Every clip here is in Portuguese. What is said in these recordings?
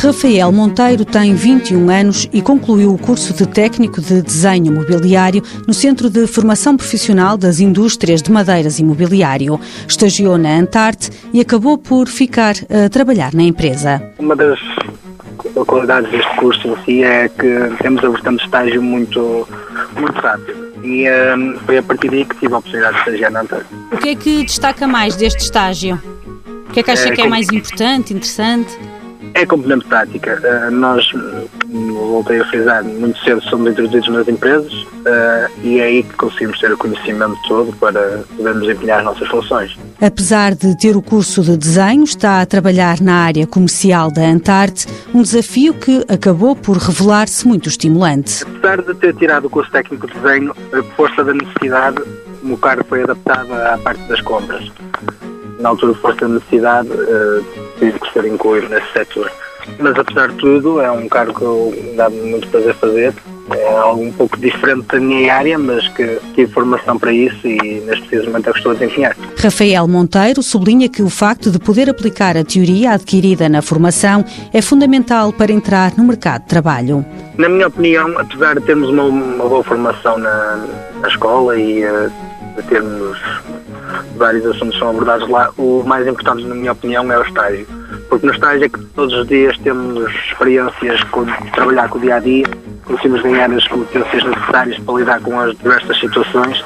Rafael Monteiro tem 21 anos e concluiu o curso de técnico de desenho mobiliário no Centro de Formação Profissional das Indústrias de Madeiras e Mobiliário. Estagiou na Antarte e acabou por ficar a trabalhar na empresa. Uma das qualidades deste curso em si é que temos a versão de estágio muito, muito rápido. E um, foi a partir daí que tive a oportunidade de estagiar na Antarte. O que é que destaca mais deste estágio? O que é que acha é, que é mais importante, interessante? É componente prática. Uh, nós, voltei a frisar, muito cedo somos introduzidos nas empresas uh, e é aí que conseguimos ter o conhecimento todo para podermos empenhar as nossas funções. Apesar de ter o curso de desenho, está a trabalhar na área comercial da Antarte, um desafio que acabou por revelar-se muito estimulante. Apesar de ter tirado o curso técnico de desenho, a força da necessidade, o meu cargo foi adaptado à parte das compras na altura força da necessidade, uh, tive que ser incluído nesse setor. Mas apesar de tudo, é um cargo que eu dá muito prazer fazer. É algo um pouco diferente da minha área, mas que tive formação para isso e neste preciso momento é que estou a desempenhar. Rafael Monteiro sublinha que o facto de poder aplicar a teoria adquirida na formação é fundamental para entrar no mercado de trabalho. Na minha opinião, apesar de termos uma, uma boa formação na, na escola e uh, de termos vários assuntos são abordados lá. O mais importante, na minha opinião, é o estágio. Porque no estágio é que todos os dias temos experiências com trabalhar com o dia a dia, conseguimos ganhar as competências necessárias para lidar com as diversas situações.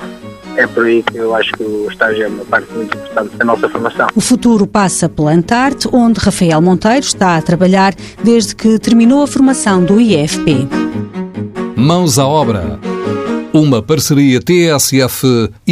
É por aí que eu acho que o estágio é uma parte muito importante da nossa formação. O futuro passa pela Antarte, onde Rafael Monteiro está a trabalhar desde que terminou a formação do IFP. Mãos à obra. Uma parceria TSF-IEFP.